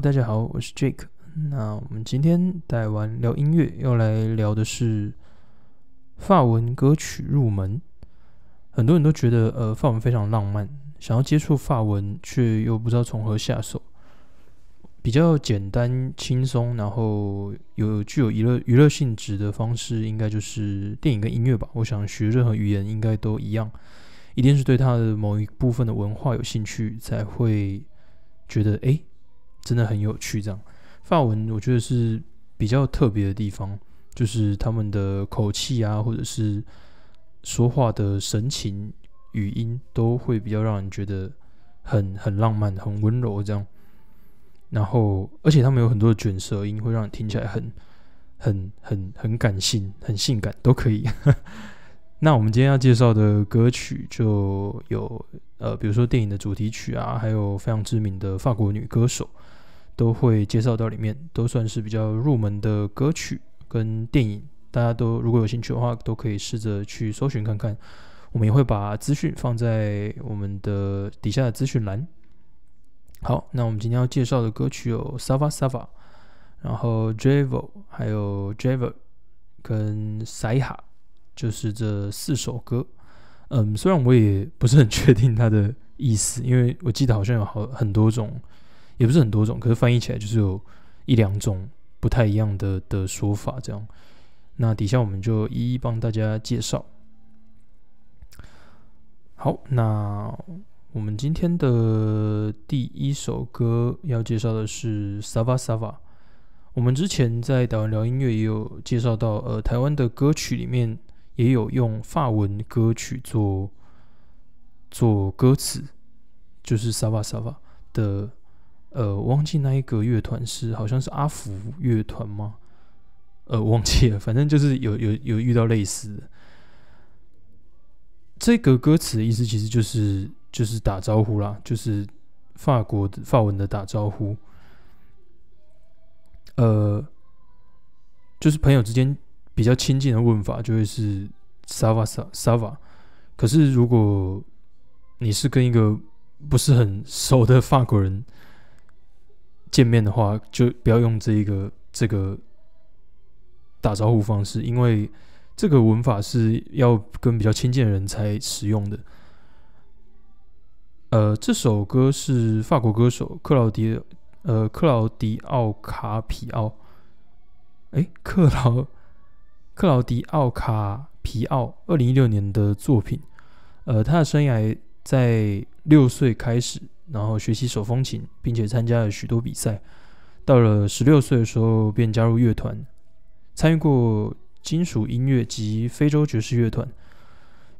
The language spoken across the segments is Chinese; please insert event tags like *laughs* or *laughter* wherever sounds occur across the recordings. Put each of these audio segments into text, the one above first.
大家好，我是 Jake。那我们今天带完聊音乐，要来聊的是法文歌曲入门。很多人都觉得，呃，法文非常浪漫，想要接触法文，却又不知道从何下手。比较简单、轻松，然后有具有娱乐娱乐性质的方式，应该就是电影跟音乐吧。我想学任何语言，应该都一样，一定是对它的某一部分的文化有兴趣，才会觉得，哎，真的很有趣。这样，法文我觉得是比较特别的地方，就是他们的口气啊，或者是说话的神情、语音，都会比较让人觉得很很浪漫、很温柔这样。然后，而且他们有很多的卷舌音，会让你听起来很、很、很、很感性、很性感，都可以。*laughs* 那我们今天要介绍的歌曲就有，呃，比如说电影的主题曲啊，还有非常知名的法国女歌手，都会介绍到里面，都算是比较入门的歌曲跟电影。大家都如果有兴趣的话，都可以试着去搜寻看看。我们也会把资讯放在我们的底下的资讯栏。好，那我们今天要介绍的歌曲有《Sava Sava》，然后《Javo》，还有《Java》跟《Saiha》，就是这四首歌。嗯，虽然我也不是很确定它的意思，因为我记得好像有好很多种，也不是很多种，可是翻译起来就是有一两种不太一样的的说法。这样，那底下我们就一一帮大家介绍。好，那。我们今天的第一首歌要介绍的是《Sava Sava》。我们之前在台湾聊音乐也有介绍到，呃，台湾的歌曲里面也有用法文歌曲做做歌词，就是《Sava Sava》的，呃，忘记那一个乐团是好像是阿福乐团吗？呃，忘记了，*laughs* 反正就是有有有遇到类似的。这个歌词的意思其实就是。就是打招呼啦，就是法国的法文的打招呼，呃，就是朋友之间比较亲近的问法，就会是 “sava sava”。可是如果你是跟一个不是很熟的法国人见面的话，就不要用这一个这个打招呼方式，因为这个文法是要跟比较亲近的人才使用的。呃，这首歌是法国歌手克劳迪呃克劳迪奥卡皮奥，哎，克劳克劳迪奥卡皮奥，二零一六年的作品。呃，他的生涯在六岁开始，然后学习手风琴，并且参加了许多比赛。到了十六岁的时候，便加入乐团，参与过金属音乐及非洲爵士乐团。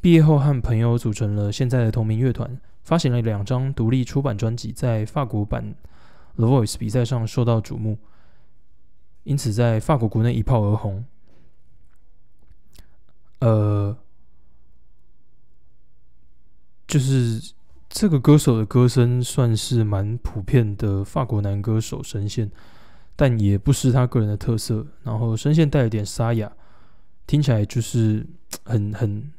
毕业后，和朋友组成了现在的同名乐团。发行了两张独立出版专辑，在法国版《The Voice》比赛上受到瞩目，因此在法国国内一炮而红。呃，就是这个歌手的歌声算是蛮普遍的法国男歌手声线，但也不失他个人的特色。然后声线带有点沙哑，听起来就是很很。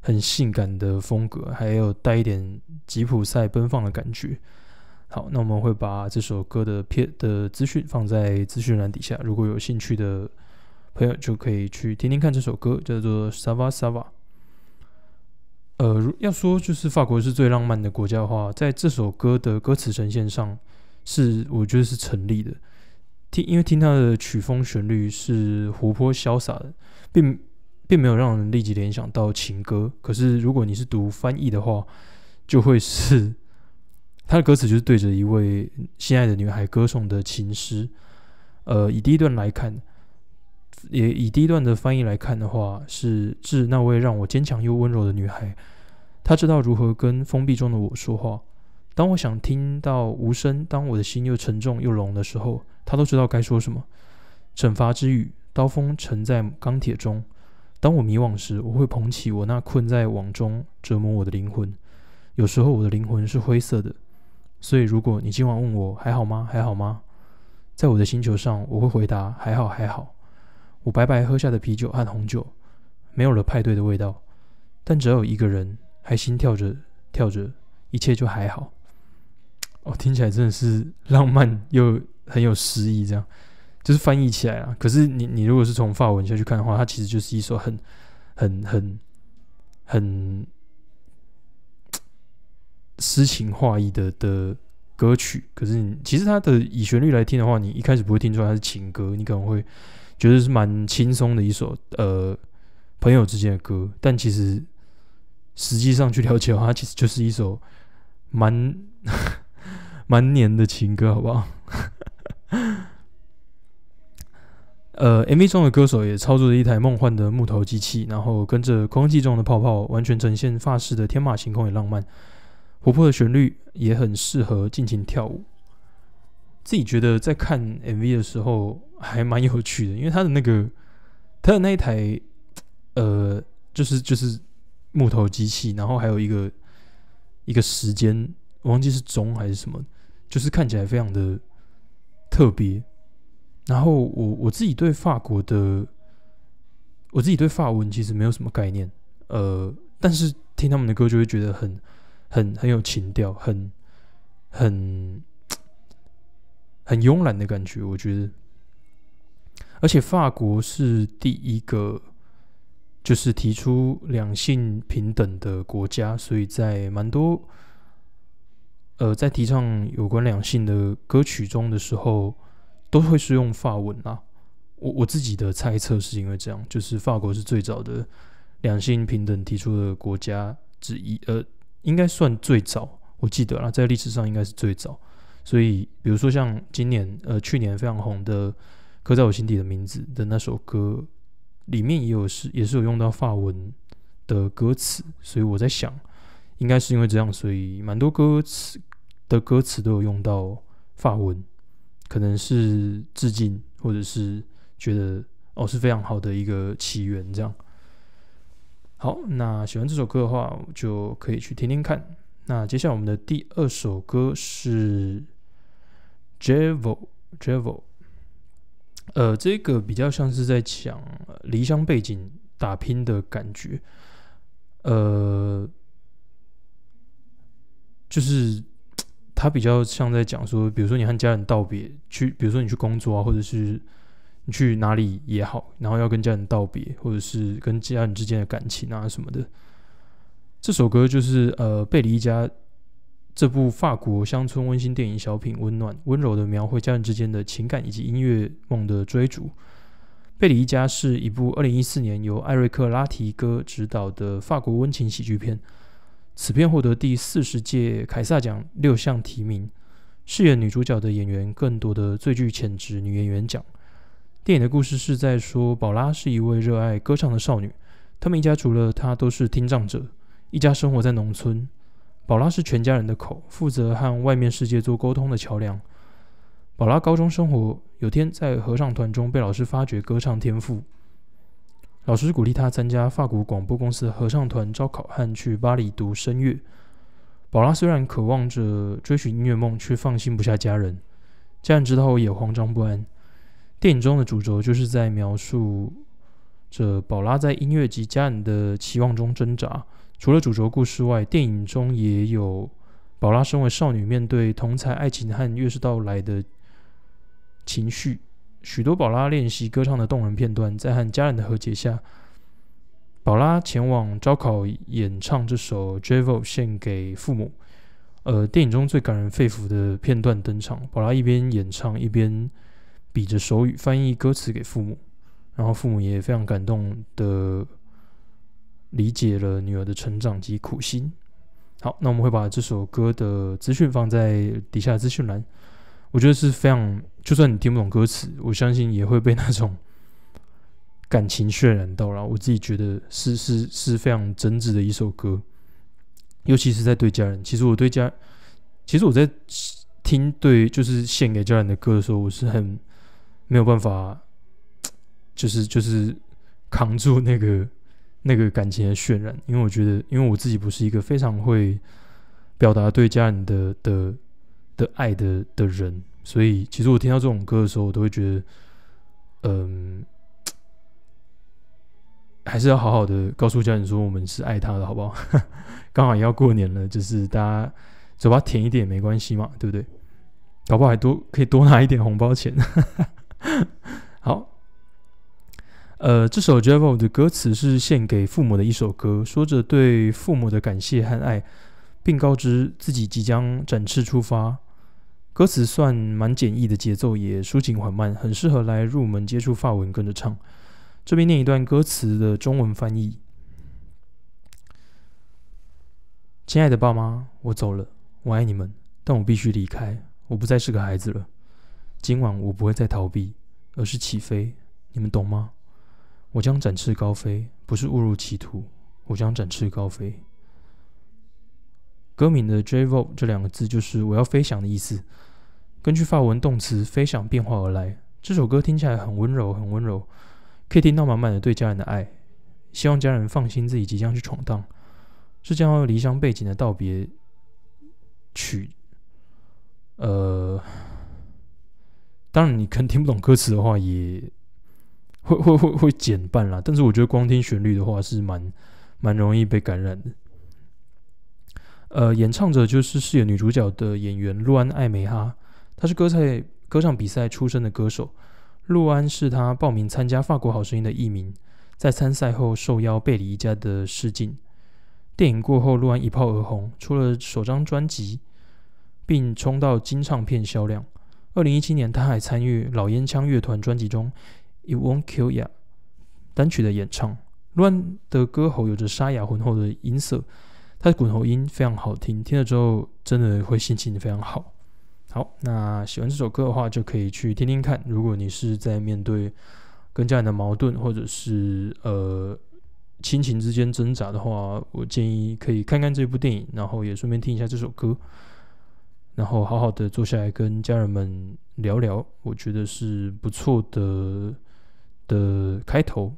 很性感的风格，还有带一点吉普赛奔放的感觉。好，那我们会把这首歌的片的资讯放在资讯栏底下，如果有兴趣的朋友就可以去听听看这首歌，叫做《Sava Sava》。呃，要说就是法国是最浪漫的国家的话，在这首歌的歌词呈现上，是我觉得是成立的。听，因为听它的曲风旋律是活泼潇洒的，并。并没有让人立即联想到情歌，可是如果你是读翻译的话，就会是他的歌词就是对着一位心爱的女孩歌颂的情诗。呃，以第一段来看，也以第一段的翻译来看的话，是致那位让我坚强又温柔的女孩。她知道如何跟封闭中的我说话。当我想听到无声，当我的心又沉重又聋的时候，她都知道该说什么。惩罚之语，刀锋沉在钢铁中。当我迷惘时，我会捧起我那困在网中折磨我的灵魂。有时候我的灵魂是灰色的，所以如果你今晚问我还好吗？还好吗？在我的星球上，我会回答还好，还好。我白白喝下的啤酒和红酒没有了派对的味道，但只要有一个人还心跳着跳着，一切就还好。哦，听起来真的是浪漫又很有诗意，这样就是翻译起来啊。可是你你如果是从法文下去看的话，它其实就是一首很很很很诗情画意的的歌曲。可是你其实它的以旋律来听的话，你一开始不会听出来它是情歌，你可能会觉得是蛮轻松的一首呃朋友之间的歌。但其实实际上去了解的话，它其实就是一首蛮。*laughs* 蛮黏的情歌，好不好？*laughs* 呃，MV 中的歌手也操作着一台梦幻的木头机器，然后跟着空气中的泡泡，完全呈现发式的天马行空与浪漫。活泼的旋律也很适合尽情跳舞。自己觉得在看 MV 的时候还蛮有趣的，因为他的那个他的那一台呃，就是就是木头机器，然后还有一个一个时间，我忘记是钟还是什么。就是看起来非常的特别，然后我我自己对法国的，我自己对法文其实没有什么概念，呃，但是听他们的歌就会觉得很很很有情调，很很很慵懒的感觉，我觉得，而且法国是第一个就是提出两性平等的国家，所以在蛮多。呃，在提倡有关两性的歌曲中的时候，都会是用法文啊。我我自己的猜测是因为这样，就是法国是最早的两性平等提出的国家之一，呃，应该算最早。我记得啦，在历史上应该是最早。所以，比如说像今年，呃，去年非常红的《刻在我心底的名字》的那首歌，里面也有是也是有用到法文的歌词。所以我在想，应该是因为这样，所以蛮多歌词。的歌词都有用到法文，可能是致敬，或者是觉得哦是非常好的一个起源。这样，好，那喜欢这首歌的话，就可以去听听看。那接下来我们的第二首歌是 Javel，Javel，呃，这个比较像是在讲离乡背景打拼的感觉，呃，就是。他比较像在讲说，比如说你和家人道别，去，比如说你去工作啊，或者是你去哪里也好，然后要跟家人道别，或者是跟家人之间的感情啊什么的。这首歌就是呃《贝里一家》这部法国乡村温馨电影小品，温暖温柔的描绘家人之间的情感以及音乐梦的追逐。《贝里一家》是一部二零一四年由艾瑞克拉提戈执导的法国温情喜剧片。此片获得第四十届凯撒奖六项提名，饰演女主角的演员更多的最具潜质女演员奖。电影的故事是在说，宝拉是一位热爱歌唱的少女，他们一家除了她都是听障者，一家生活在农村。宝拉是全家人的口，负责和外面世界做沟通的桥梁。宝拉高中生活，有天在合唱团中被老师发掘歌唱天赋。老师鼓励他参加法国广播公司的合唱团招考和去巴黎读声乐。宝拉虽然渴望着追寻音乐梦，却放心不下家人。家人知道后也慌张不安。电影中的主轴就是在描述着宝拉在音乐及家人的期望中挣扎。除了主轴故事外，电影中也有宝拉身为少女面对同才爱情和乐事到来的情绪。许多宝拉练习歌唱的动人片段，在和家人的和解下，宝拉前往招考演唱这首《Javel》献给父母。呃，电影中最感人肺腑的片段登场，宝拉一边演唱一边比着手语翻译歌词给父母，然后父母也非常感动的理解了女儿的成长及苦心。好，那我们会把这首歌的资讯放在底下资讯栏。我觉得是非常，就算你听不懂歌词，我相信也会被那种感情渲染到了。我自己觉得是 *laughs* 是是非常真挚的一首歌，尤其是在对家人。其实我对家，其实我在听对就是献给家人的歌的时候，我是很没有办法，*tsk* 就是就是扛住那个那个感情的渲染，因为我觉得，因为我自己不是一个非常会表达对家人的的。的爱的的人，所以其实我听到这种歌的时候，我都会觉得，嗯，还是要好好的告诉家人说，我们是爱他的，好不好？*laughs* 刚好也要过年了，就是大家嘴巴甜一点没关系嘛，对不对？搞不好还多可以多拿一点红包钱。*laughs* 好，呃，这首《Javel》的歌词是献给父母的一首歌，说着对父母的感谢和爱，并告知自己即将展翅出发。歌词算蛮简易的，节奏也抒情缓慢，很适合来入门接触法文跟着唱。这边念一段歌词的中文翻译：亲爱的爸妈，我走了，我爱你们，但我必须离开。我不再是个孩子了。今晚我不会再逃避，而是起飞。你们懂吗？我将展翅高飞，不是误入歧途。我将展翅高飞。歌名的 j v o 这两个字就是我要飞翔的意思。根据法文动词飞翔变化而来。这首歌听起来很温柔，很温柔，可以听到满满的对家人的爱。希望家人放心，自己即将去闯荡，是将要离乡背井的道别曲。呃，当然，你可能听不懂歌词的话，也会会会会减半啦。但是我觉得光听旋律的话，是蛮蛮容易被感染的。呃，演唱者就是饰演女主角的演员陆安艾梅哈，她是歌赛歌唱比赛出身的歌手。陆安是她报名参加法国好声音的艺名，在参赛后受邀背离一家的试镜。电影过后，陆安一炮而红，出了首张专辑。并冲到金唱片销量。二零一七年，他还参与老烟枪乐团专辑中《It Won't Kill Ya》单曲的演唱。乱的歌喉有着沙哑浑厚的音色，他的滚喉音非常好听，听了之后真的会心情非常好。好，那喜欢这首歌的话，就可以去听听看。如果你是在面对跟家人的矛盾，或者是呃亲情之间挣扎的话，我建议可以看看这部电影，然后也顺便听一下这首歌。然后好好的坐下来跟家人们聊聊，我觉得是不错的的开头。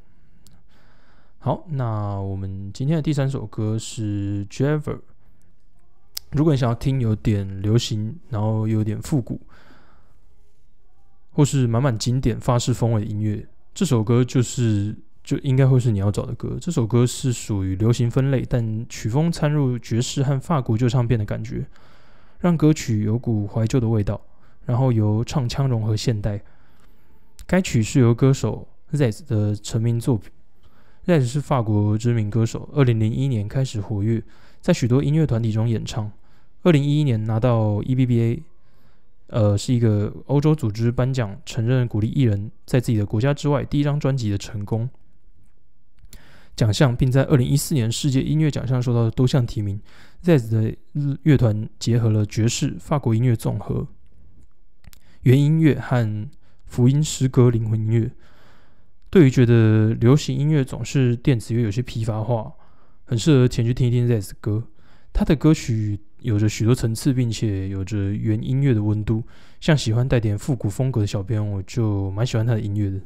好，那我们今天的第三首歌是《Javer》。如果你想要听有点流行，然后有点复古，或是满满经典法式风味的音乐，这首歌就是就应该会是你要找的歌。这首歌是属于流行分类，但曲风掺入爵士和法国旧唱片的感觉。让歌曲有股怀旧的味道，然后由唱腔融合现代。该曲是由歌手 Z 的成名作品。Z 是法国知名歌手，二零零一年开始活跃，在许多音乐团体中演唱。二零一一年拿到 EBBA，呃，是一个欧洲组织颁奖承认鼓励艺人在自己的国家之外第一张专辑的成功。奖项，并在二零一四年世界音乐奖项受到多项提名。Z 的乐团结合了爵士、法国音乐综合、原音乐和福音诗歌、灵魂音乐。对于觉得流行音乐总是电子乐有些疲乏化，很适合前去听一听 Z 的歌。他的歌曲有着许多层次，并且有着原音乐的温度。像喜欢带点复古风格的小编，我就蛮喜欢他的音乐的。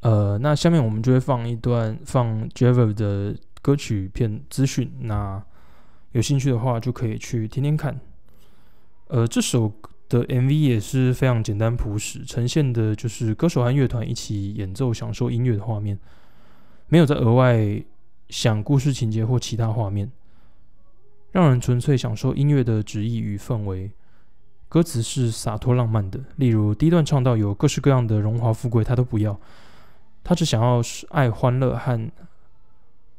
呃，那下面我们就会放一段放 Javer 的歌曲片资讯，那有兴趣的话就可以去听听看。呃，这首的 MV 也是非常简单朴实，呈现的就是歌手和乐团一起演奏、享受音乐的画面，没有在额外想故事情节或其他画面，让人纯粹享受音乐的旨意与氛围。歌词是洒脱浪漫的，例如第一段唱到有各式各样的荣华富贵，他都不要。他只想要是爱、欢乐和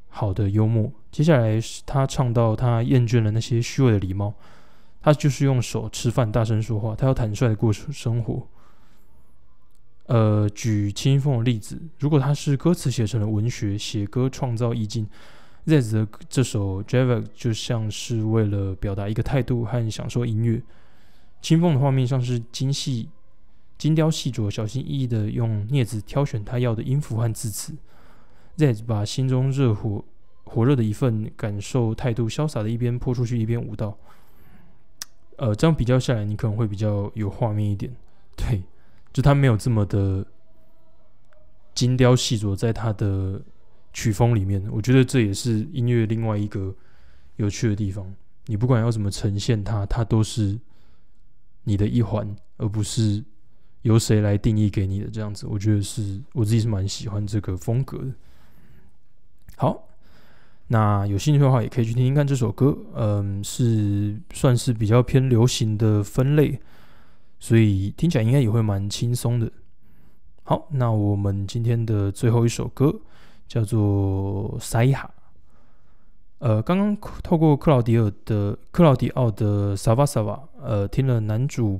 好的幽默。接下来是他唱到他厌倦了那些虚伪的礼貌，他就是用手吃饭、大声说话。他要坦率的过生活。呃，举清风的例子，如果他是歌词写成了文学，写歌创造意境，Z 的这首《Java》就像是为了表达一个态度和享受音乐。清风的画面像是精细。精雕细琢、小心翼翼的用镊子挑选他要的音符和字词，Z 把心中热火火热的一份感受态度，潇洒的一边泼出去，一边舞蹈。呃，这样比较下来，你可能会比较有画面一点。对，就他没有这么的精雕细琢，在他的曲风里面，我觉得这也是音乐另外一个有趣的地方。你不管要怎么呈现它，它都是你的一环，而不是。由谁来定义给你的这样子？我觉得是我自己是蛮喜欢这个风格的。好，那有兴趣的话，也可以去听听看这首歌。嗯，是算是比较偏流行的分类，所以听起来应该也会蛮轻松的。好，那我们今天的最后一首歌叫做《塞哈》。呃，刚刚透过克劳迪尔的克劳迪奥的《萨瓦萨瓦》，呃，听了男主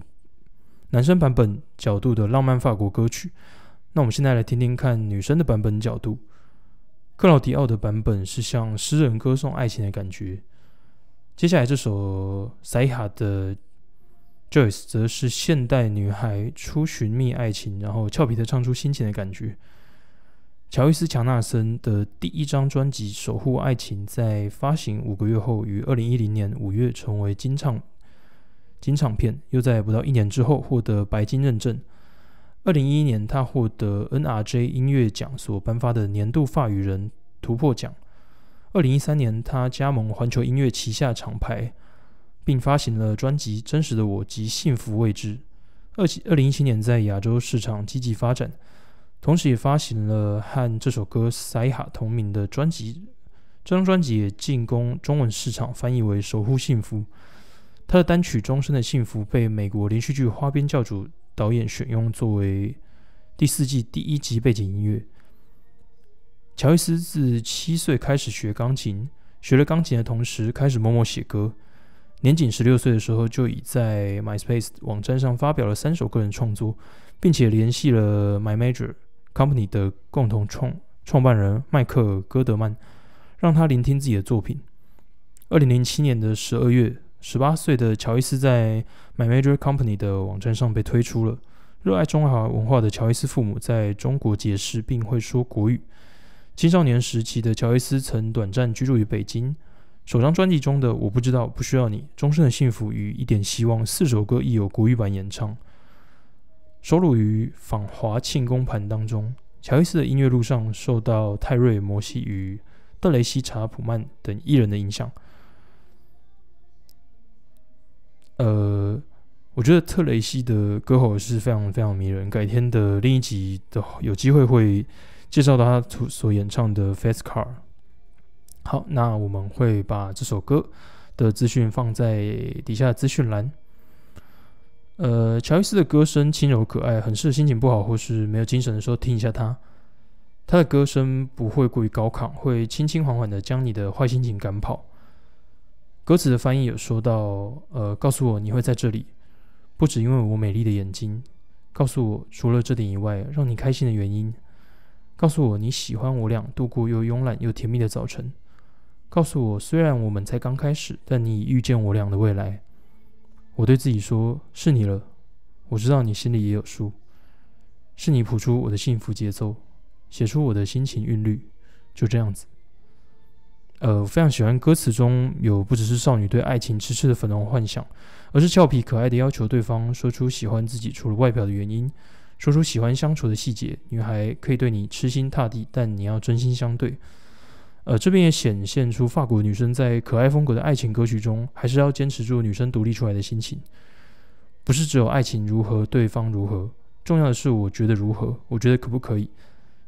男生版本角度的浪漫法国歌曲。那我们现在来听听看女生的版本角度。克劳迪奥的版本是像诗人歌颂爱情的感觉。接下来这首《塞哈》的 Joyce 则是现代女孩初寻觅爱情，然后俏皮的唱出心情的感觉。乔伊斯·强纳森的第一张专辑《守护爱情》在发行五个月后，于二零一零年五月成为金唱金唱片，又在不到一年之后获得白金认证。二零一一年，他获得 NRJ 音乐奖所颁发的年度法语人突破奖。二零一三年，他加盟环球音乐旗下厂牌，并发行了专辑《真实的我》及《幸福未知》。二七二零一七年，在亚洲市场积极发展。同时，也发行了和这首歌《塞哈》同名的专辑。这张专辑也进攻中文市场，翻译为《守护幸福》。他的单曲《终身的幸福》被美国连续剧《花边教主》导演选用作为第四季第一集背景音乐。乔伊斯自七岁开始学钢琴，学了钢琴的同时开始默默写歌。年仅十六岁的时候，就已在 MySpace 网站上发表了三首个人创作，并且联系了 My Major。Company 的共同创创办人迈克尔·戈德曼让他聆听自己的作品。二零零七年的十二月，十八岁的乔伊斯在 My Major Company 的网站上被推出了。热爱中华文化的乔伊斯父母在中国结识，并会说国语。青少年时期的乔伊斯曾短暂居住于北京。首张专辑中的《我不知道不需要你》、《终身的幸福》与《一点希望》四首歌亦有国语版演唱。收录于《访华庆功盘》当中。乔伊斯的音乐路上受到泰瑞·摩西与德雷西·查普曼等艺人的影响。呃，我觉得特雷西的歌喉是非常非常迷人。改天的另一集的有机会会介绍到他所所演唱的《Fast Car》。好，那我们会把这首歌的资讯放在底下资讯栏。呃，乔伊斯的歌声轻柔可爱，很适合心情不好或是没有精神的时候听一下他。他的歌声不会过于高亢，会轻轻缓缓的将你的坏心情赶跑。歌词的翻译有说到：呃，告诉我你会在这里，不只因为我美丽的眼睛。告诉我除了这点以外，让你开心的原因。告诉我你喜欢我俩度过又慵懒又甜蜜的早晨。告诉我虽然我们才刚开始，但你已预见我俩的未来。我对自己说：“是你了，我知道你心里也有数。是你谱出我的幸福节奏，写出我的心情韵律，就这样子。”呃，非常喜欢歌词中有不只是少女对爱情痴痴的粉红幻想，而是俏皮可爱的要求对方说出喜欢自己除了外表的原因，说出喜欢相处的细节。女孩可以对你痴心塌地，但你要真心相对。呃，这边也显现出法国女生在可爱风格的爱情歌曲中，还是要坚持住女生独立出来的心情。不是只有爱情如何，对方如何，重要的是我觉得如何，我觉得可不可以。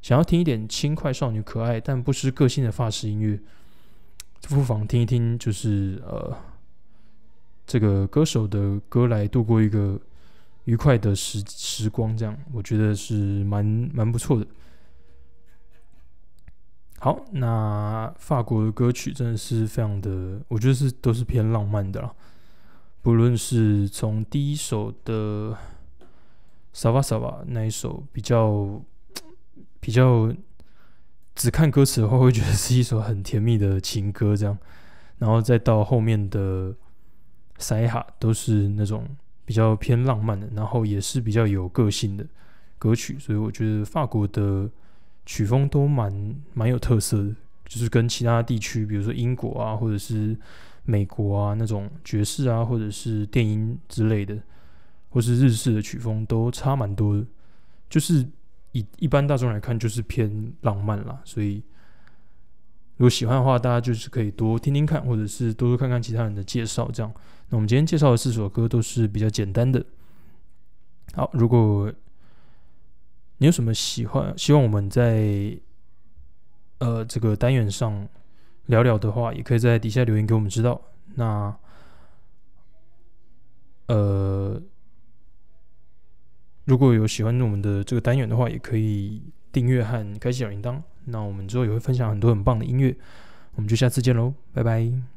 想要听一点轻快少女可爱但不失个性的法式音乐，不妨听一听，就是呃，这个歌手的歌来度过一个愉快的时时光，这样我觉得是蛮蛮不错的。好，那法国的歌曲真的是非常的，我觉得是都是偏浪漫的啦。不论是从第一首的《萨瓦萨瓦》那一首比较比较只看歌词的话，会觉得是一首很甜蜜的情歌，这样，*laughs* 然后再到后面的《塞哈》，都是那种比较偏浪漫的，然后也是比较有个性的歌曲，所以我觉得法国的。曲风都蛮蛮有特色的，就是跟其他地区，比如说英国啊，或者是美国啊那种爵士啊，或者是电音之类的，或是日式的曲风都差蛮多的。就是一一般大众来看，就是偏浪漫啦。所以如果喜欢的话，大家就是可以多听听看，或者是多多看看其他人的介绍。这样，那我们今天介绍的四首歌都是比较简单的。好，如果你有什么喜欢？希望我们在呃这个单元上聊聊的话，也可以在底下留言给我们知道。那呃，如果有喜欢我们的这个单元的话，也可以订阅和开启小铃铛。那我们之后也会分享很多很棒的音乐。我们就下次见喽，拜拜。